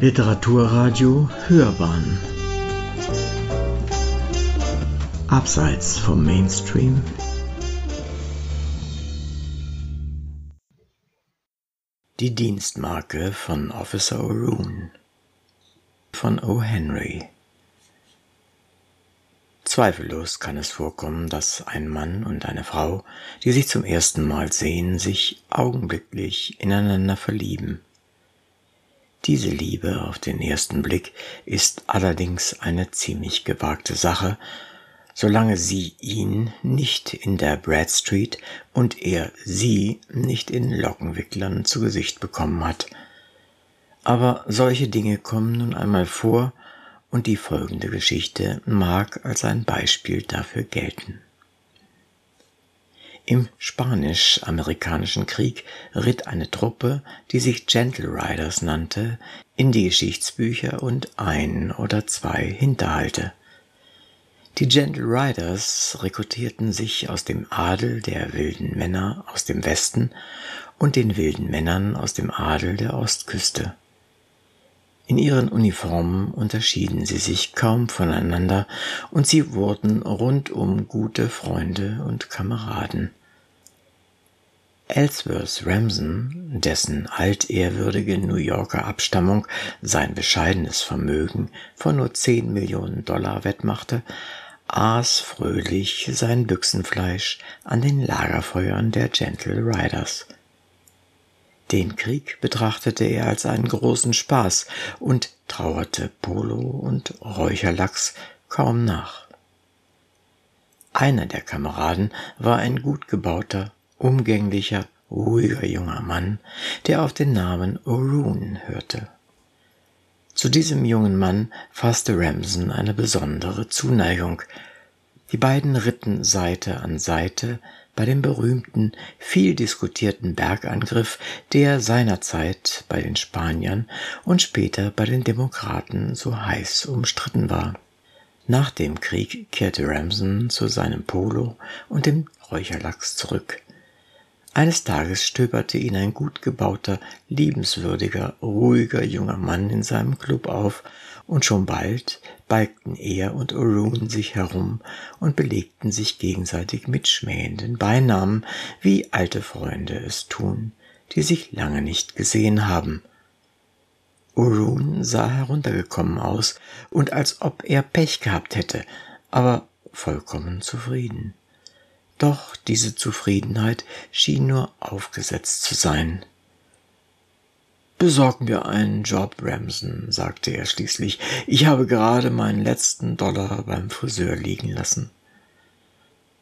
Literaturradio Hörbahn Abseits vom Mainstream Die Dienstmarke von Officer O'Roon von O. Henry Zweifellos kann es vorkommen, dass ein Mann und eine Frau, die sich zum ersten Mal sehen, sich augenblicklich ineinander verlieben. Diese Liebe auf den ersten Blick ist allerdings eine ziemlich gewagte Sache, solange sie ihn nicht in der Brad Street und er sie nicht in Lockenwicklern zu Gesicht bekommen hat. Aber solche Dinge kommen nun einmal vor, und die folgende Geschichte mag als ein Beispiel dafür gelten. Im Spanisch-Amerikanischen Krieg ritt eine Truppe, die sich Gentle Riders nannte, in die Geschichtsbücher und ein oder zwei Hinterhalte. Die Gentle Riders rekrutierten sich aus dem Adel der wilden Männer aus dem Westen und den wilden Männern aus dem Adel der Ostküste. In ihren Uniformen unterschieden sie sich kaum voneinander und sie wurden rundum gute Freunde und Kameraden. Ellsworth Ramson, dessen altehrwürdige New Yorker Abstammung sein bescheidenes Vermögen von nur zehn Millionen Dollar wettmachte, aß fröhlich sein Büchsenfleisch an den Lagerfeuern der Gentle Riders – den Krieg betrachtete er als einen großen Spaß und trauerte Polo und Räucherlachs kaum nach. Einer der Kameraden war ein gut gebauter, umgänglicher, ruhiger junger Mann, der auf den Namen O'Roon hörte. Zu diesem jungen Mann fasste Ramson eine besondere Zuneigung. Die beiden ritten Seite an Seite bei dem berühmten, viel diskutierten Bergangriff, der seinerzeit bei den Spaniern und später bei den Demokraten so heiß umstritten war. Nach dem Krieg kehrte Ramson zu seinem Polo und dem Räucherlachs zurück. Eines Tages stöberte ihn ein gut gebauter, liebenswürdiger, ruhiger junger Mann in seinem Club auf und schon bald balgten er und Orun sich herum und belegten sich gegenseitig mit schmähenden Beinamen, wie alte Freunde es tun, die sich lange nicht gesehen haben. Orun sah heruntergekommen aus und als ob er Pech gehabt hätte, aber vollkommen zufrieden. Doch diese Zufriedenheit schien nur aufgesetzt zu sein. Besorg mir einen Job, Ramson, sagte er schließlich. Ich habe gerade meinen letzten Dollar beim Friseur liegen lassen.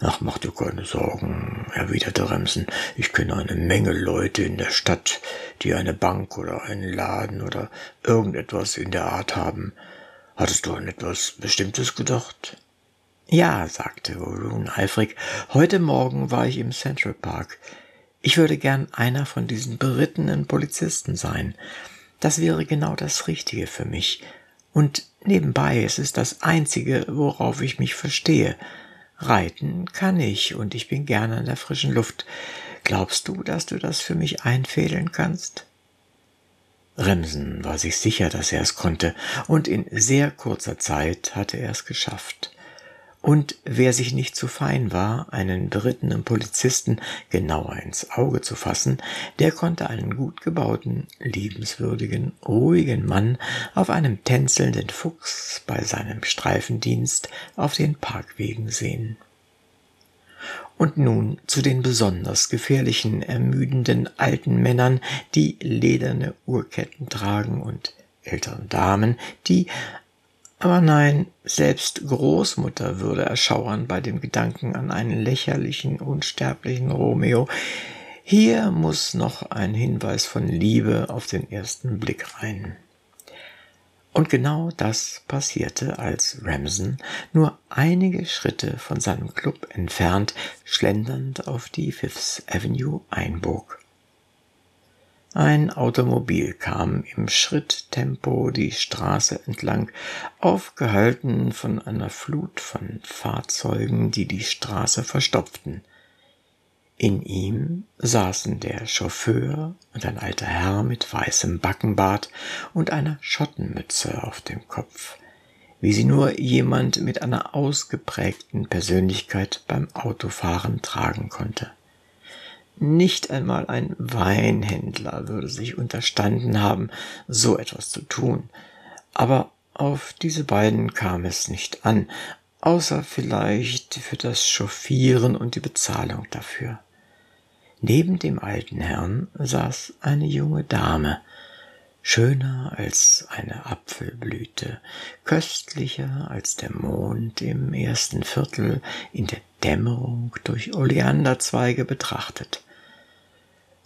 Ach, mach dir keine Sorgen, erwiderte Ramson. Ich kenne eine Menge Leute in der Stadt, die eine Bank oder einen Laden oder irgendetwas in der Art haben. Hattest du an etwas Bestimmtes gedacht? Ja, sagte Roon eifrig. Heute Morgen war ich im Central Park. Ich würde gern einer von diesen berittenen Polizisten sein. Das wäre genau das Richtige für mich. Und nebenbei, es ist das Einzige, worauf ich mich verstehe. Reiten kann ich, und ich bin gerne in der frischen Luft. Glaubst du, dass du das für mich einfädeln kannst? Remsen war sich sicher, dass er es konnte, und in sehr kurzer Zeit hatte er es geschafft. Und wer sich nicht zu fein war, einen berittenen Polizisten genauer ins Auge zu fassen, der konnte einen gut gebauten, liebenswürdigen, ruhigen Mann auf einem tänzelnden Fuchs bei seinem Streifendienst auf den Parkwegen sehen. Und nun zu den besonders gefährlichen, ermüdenden alten Männern, die lederne Uhrketten tragen und älteren Damen, die aber nein, selbst Großmutter würde erschauern bei dem Gedanken an einen lächerlichen, unsterblichen Romeo. Hier muss noch ein Hinweis von Liebe auf den ersten Blick rein. Und genau das passierte, als Ramson nur einige Schritte von seinem Club entfernt schlendernd auf die Fifth Avenue einbog. Ein Automobil kam im Schritttempo die Straße entlang, aufgehalten von einer Flut von Fahrzeugen, die die Straße verstopften. In ihm saßen der Chauffeur und ein alter Herr mit weißem Backenbart und einer Schottenmütze auf dem Kopf, wie sie nur jemand mit einer ausgeprägten Persönlichkeit beim Autofahren tragen konnte. Nicht einmal ein Weinhändler würde sich unterstanden haben, so etwas zu tun, aber auf diese beiden kam es nicht an, außer vielleicht für das Chauffieren und die Bezahlung dafür. Neben dem alten Herrn saß eine junge Dame, schöner als eine Apfelblüte, köstlicher als der Mond im ersten Viertel in der Dämmerung durch Oleanderzweige betrachtet.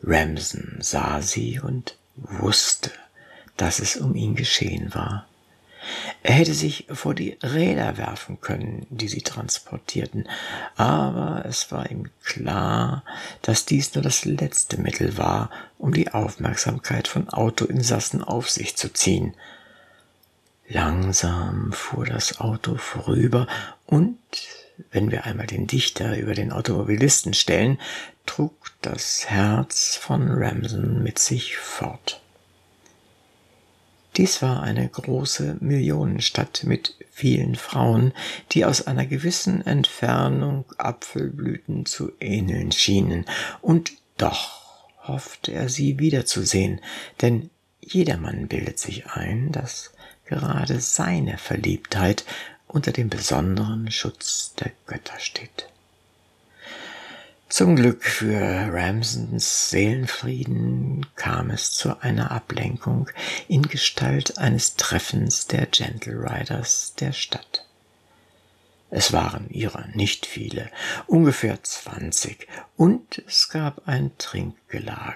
Ramson sah sie und wusste, dass es um ihn geschehen war. Er hätte sich vor die Räder werfen können, die sie transportierten, aber es war ihm klar, dass dies nur das letzte Mittel war, um die Aufmerksamkeit von Autoinsassen auf sich zu ziehen. Langsam fuhr das Auto vorüber und, wenn wir einmal den Dichter über den Automobilisten stellen, trug das Herz von Ramson mit sich fort. Dies war eine große Millionenstadt mit vielen Frauen, die aus einer gewissen Entfernung Apfelblüten zu ähneln schienen, und doch hoffte er sie wiederzusehen, denn jedermann bildet sich ein, dass gerade seine Verliebtheit unter dem besonderen Schutz der Götter steht. Zum Glück für Ramsons Seelenfrieden kam es zu einer Ablenkung in Gestalt eines Treffens der Gentle Riders der Stadt. Es waren ihrer nicht viele, ungefähr zwanzig, und es gab ein Trinkgelage.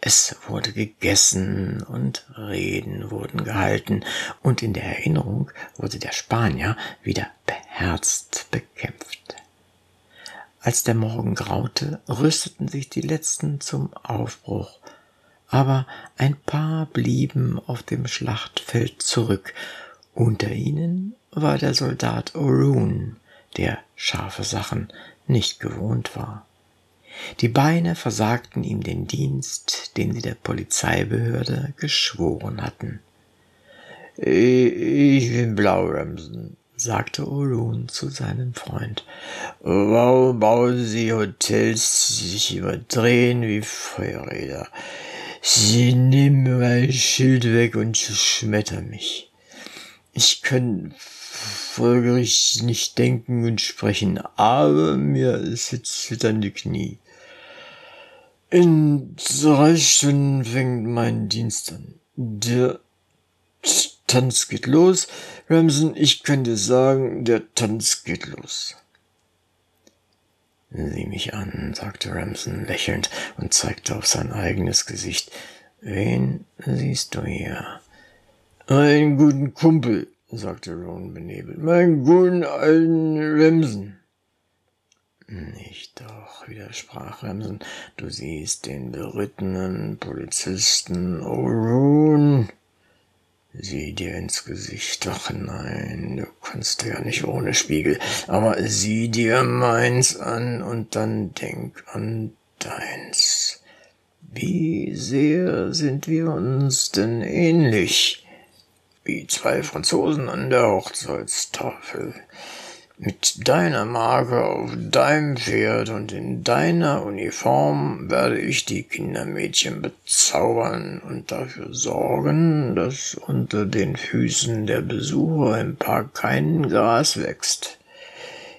Es wurde gegessen und Reden wurden gehalten, und in der Erinnerung wurde der Spanier wieder beherzt bekämpft. Als der Morgen graute, rüsteten sich die letzten zum Aufbruch, aber ein paar blieben auf dem Schlachtfeld zurück. Unter ihnen war der Soldat Orun, der scharfe Sachen nicht gewohnt war. Die Beine versagten ihm den Dienst, den sie der Polizeibehörde geschworen hatten. Ich bin Blau Ramson, sagte Orun zu seinem Freund. Warum bauen Sie Hotels, die sich überdrehen wie Feuerräder? Sie nehmen mein Schild weg und schmettern mich. Ich kann folgerichtig nicht denken und sprechen, aber mir zittern die Knie. In drei Stunden fängt mein Dienst an. Der Tanz geht los. Ramson, ich kann dir sagen, der Tanz geht los. Sieh mich an, sagte Ramson lächelnd und zeigte auf sein eigenes Gesicht. Wen siehst du hier? Einen guten Kumpel, sagte Ron benebelt. Meinen guten alten Ramson. Nicht doch, widersprach Ramson. Du siehst den berittenen Polizisten O'Roon. Sieh dir ins Gesicht. Ach nein, du kannst ja nicht ohne Spiegel. Aber sieh dir meins an und dann denk an deins. Wie sehr sind wir uns denn ähnlich? Wie zwei Franzosen an der Hochzeitstafel mit deiner Marke auf deinem Pferd und in deiner Uniform werde ich die Kindermädchen bezaubern und dafür sorgen, dass unter den Füßen der Besucher im Park kein Gras wächst.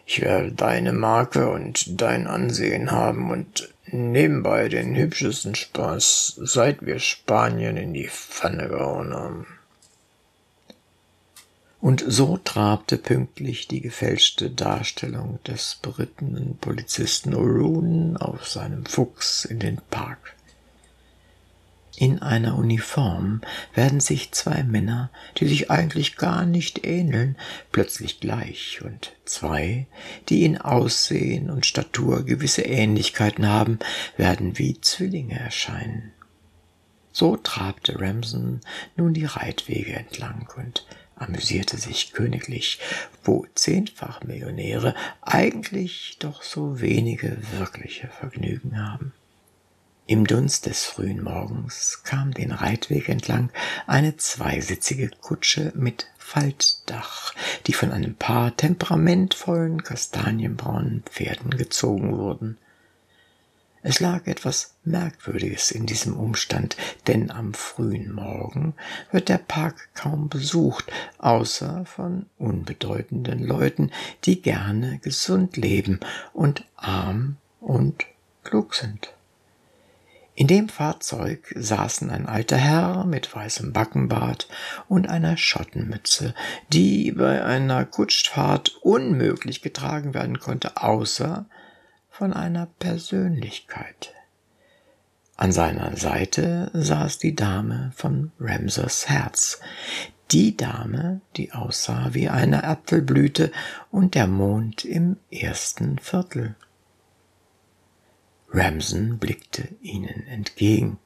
Ich werde deine Marke und dein Ansehen haben und nebenbei den hübschesten Spaß, seit wir Spanien in die Pfanne gehauen haben. Und so trabte pünktlich die gefälschte Darstellung des berittenen Polizisten O'Roon auf seinem Fuchs in den Park. In einer Uniform werden sich zwei Männer, die sich eigentlich gar nicht ähneln, plötzlich gleich, und zwei, die in Aussehen und Statur gewisse Ähnlichkeiten haben, werden wie Zwillinge erscheinen. So trabte Ramson nun die Reitwege entlang, und amüsierte sich königlich, wo zehnfach Millionäre eigentlich doch so wenige wirkliche Vergnügen haben. Im Dunst des frühen Morgens kam den Reitweg entlang eine zweisitzige Kutsche mit Faltdach, die von einem paar temperamentvollen kastanienbraunen Pferden gezogen wurden. Es lag etwas Merkwürdiges in diesem Umstand, denn am frühen Morgen wird der Park kaum besucht, außer von unbedeutenden Leuten, die gerne gesund leben und arm und klug sind. In dem Fahrzeug saßen ein alter Herr mit weißem Backenbart und einer Schottenmütze, die bei einer Kutschfahrt unmöglich getragen werden konnte, außer von einer Persönlichkeit. An seiner Seite saß die Dame von Ramsers Herz, die Dame, die aussah wie eine Apfelblüte und der Mond im ersten Viertel. Ramson blickte ihnen entgegen,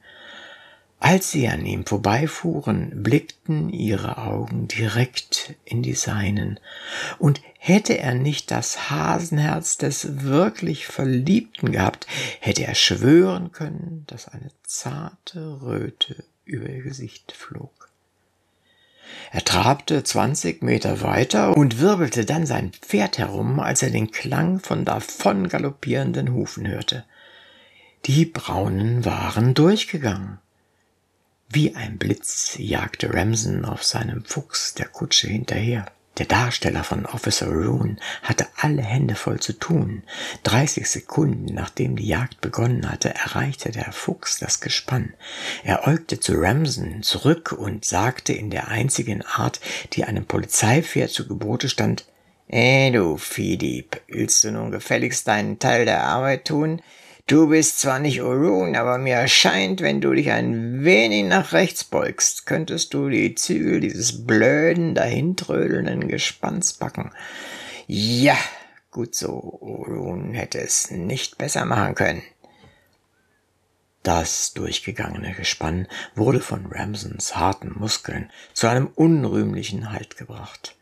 als sie an ihm vorbeifuhren, blickten ihre Augen direkt in die seinen, und hätte er nicht das Hasenherz des wirklich Verliebten gehabt, hätte er schwören können, dass eine zarte Röte über ihr Gesicht flog. Er trabte zwanzig Meter weiter und wirbelte dann sein Pferd herum, als er den Klang von davon galoppierenden Hufen hörte. Die Braunen waren durchgegangen. Wie ein Blitz jagte Ramson auf seinem Fuchs der Kutsche hinterher. Der Darsteller von Officer Roon hatte alle Hände voll zu tun. Dreißig Sekunden nachdem die Jagd begonnen hatte, erreichte der Fuchs das Gespann. Er äugte zu Ramson zurück und sagte in der einzigen Art, die einem Polizeipferd zu Gebote stand, Eh, du Viehdieb, willst du nun gefälligst deinen Teil der Arbeit tun? Du bist zwar nicht Orun, aber mir erscheint, wenn du dich ein wenig nach rechts beugst, könntest du die Zügel dieses blöden, dahintrödelnden Gespanns packen. Ja, gut so, Orun hätte es nicht besser machen können. Das durchgegangene Gespann wurde von Ramsons harten Muskeln zu einem unrühmlichen Halt gebracht.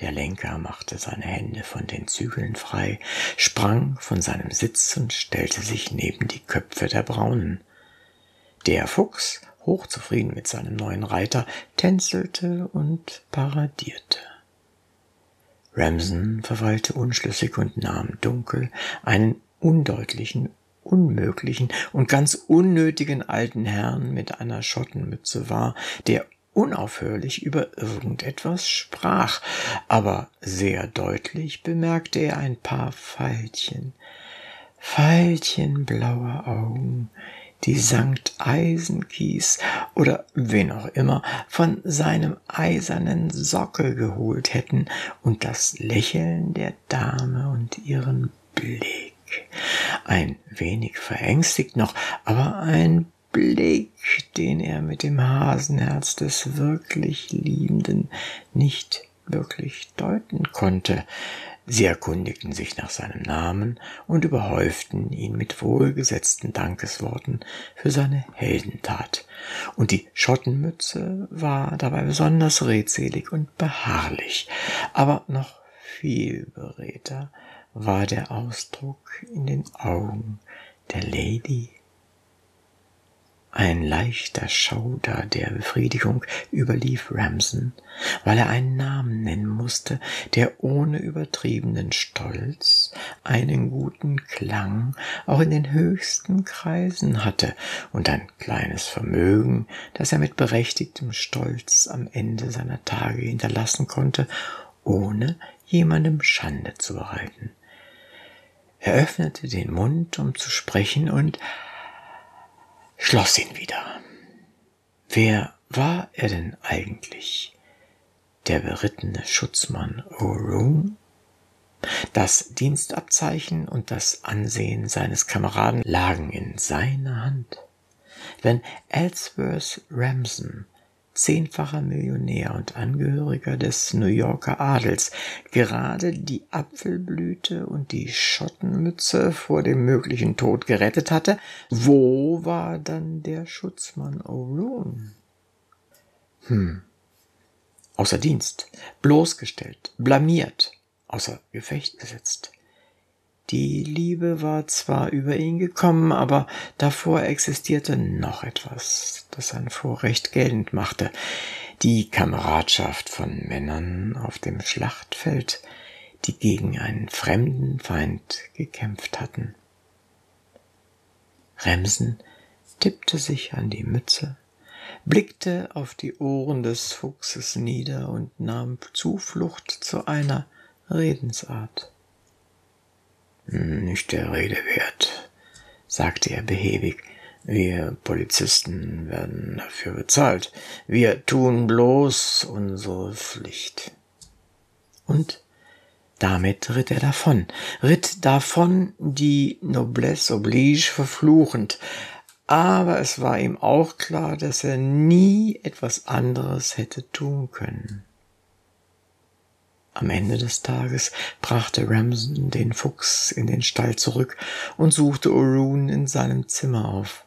Der Lenker machte seine Hände von den Zügeln frei, sprang von seinem Sitz und stellte sich neben die Köpfe der Braunen. Der Fuchs, hochzufrieden mit seinem neuen Reiter, tänzelte und paradierte. Ramson verweilte unschlüssig und nahm dunkel einen undeutlichen, unmöglichen und ganz unnötigen alten Herrn mit einer Schottenmütze wahr, der unaufhörlich über irgendetwas sprach, aber sehr deutlich bemerkte er ein paar Veilchen, Veilchen blauer Augen, die Sankt Eisenkies oder wen auch immer von seinem eisernen Sockel geholt hätten und das Lächeln der Dame und ihren Blick. Ein wenig verängstigt noch, aber ein Blick, den er mit dem Hasenherz des wirklich Liebenden nicht wirklich deuten konnte. Sie erkundigten sich nach seinem Namen und überhäuften ihn mit wohlgesetzten Dankesworten für seine Heldentat. Und die Schottenmütze war dabei besonders redselig und beharrlich, aber noch viel beredter war der Ausdruck in den Augen der Lady ein leichter Schauder der Befriedigung überlief Ramson, weil er einen Namen nennen musste, der ohne übertriebenen Stolz einen guten Klang auch in den höchsten Kreisen hatte und ein kleines Vermögen, das er mit berechtigtem Stolz am Ende seiner Tage hinterlassen konnte, ohne jemandem Schande zu bereiten. Er öffnete den Mund, um zu sprechen, und schloss ihn wieder. Wer war er denn eigentlich? Der berittene Schutzmann O'Roon? Das Dienstabzeichen und das Ansehen seines Kameraden lagen in seiner Hand. Wenn Ellsworth Ramson zehnfacher Millionär und Angehöriger des New Yorker Adels, gerade die Apfelblüte und die Schottenmütze vor dem möglichen Tod gerettet hatte, wo war dann der Schutzmann O'Roon? Hm. außer Dienst, bloßgestellt, blamiert, außer Gefecht gesetzt. Die Liebe war zwar über ihn gekommen, aber davor existierte noch etwas, das sein Vorrecht geltend machte, die Kameradschaft von Männern auf dem Schlachtfeld, die gegen einen fremden Feind gekämpft hatten. Remsen tippte sich an die Mütze, blickte auf die Ohren des Fuchses nieder und nahm Zuflucht zu einer Redensart. Nicht der Rede wert, sagte er behäbig. Wir Polizisten werden dafür bezahlt. Wir tun bloß unsere Pflicht. Und damit ritt er davon, ritt davon die Noblesse oblige verfluchend, aber es war ihm auch klar, dass er nie etwas anderes hätte tun können. Am Ende des Tages brachte Ramson den Fuchs in den Stall zurück und suchte Orun in seinem Zimmer auf.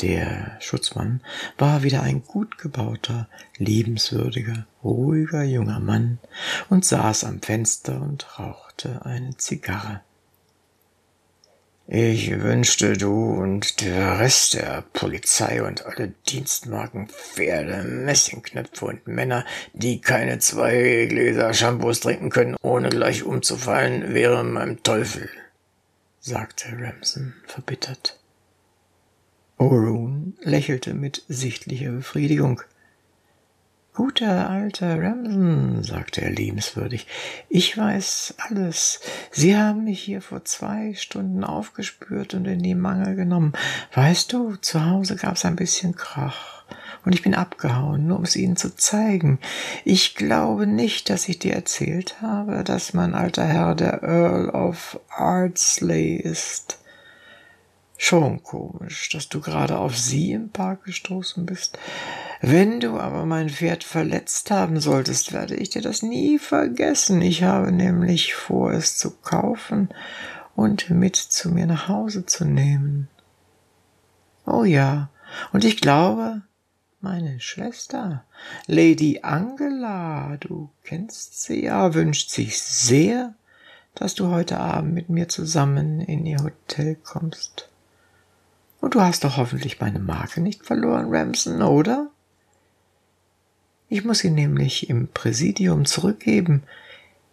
Der Schutzmann war wieder ein gut gebauter, liebenswürdiger, ruhiger junger Mann und saß am Fenster und rauchte eine Zigarre. Ich wünschte, du und der Rest der Polizei und alle Dienstmarken, Pferde, Messingknöpfe und Männer, die keine zwei Gläser Shampoos trinken können, ohne gleich umzufallen, wäre meinem Teufel, sagte Ramson verbittert. Orun lächelte mit sichtlicher Befriedigung. Guter alter Ramson, sagte er liebenswürdig, ich weiß alles. Sie haben mich hier vor zwei Stunden aufgespürt und in die Mangel genommen. Weißt du, zu Hause gab's ein bisschen Krach. Und ich bin abgehauen, nur um es Ihnen zu zeigen. Ich glaube nicht, dass ich dir erzählt habe, dass mein alter Herr der Earl of Ardsley ist. Schon komisch, dass du gerade auf sie im Park gestoßen bist. Wenn du aber mein Pferd verletzt haben solltest, werde ich dir das nie vergessen. Ich habe nämlich vor, es zu kaufen und mit zu mir nach Hause zu nehmen. Oh ja, und ich glaube, meine Schwester, Lady Angela, du kennst sie ja, wünscht sich sehr, dass du heute Abend mit mir zusammen in ihr Hotel kommst. Und du hast doch hoffentlich meine Marke nicht verloren, Ramson, oder? Ich muss sie nämlich im Präsidium zurückgeben,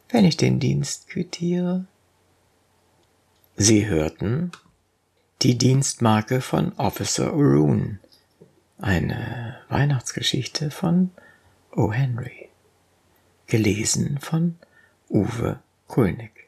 wenn ich den Dienst quittiere. Sie hörten die Dienstmarke von Officer Orun, eine Weihnachtsgeschichte von O. Henry, gelesen von Uwe Kulnig.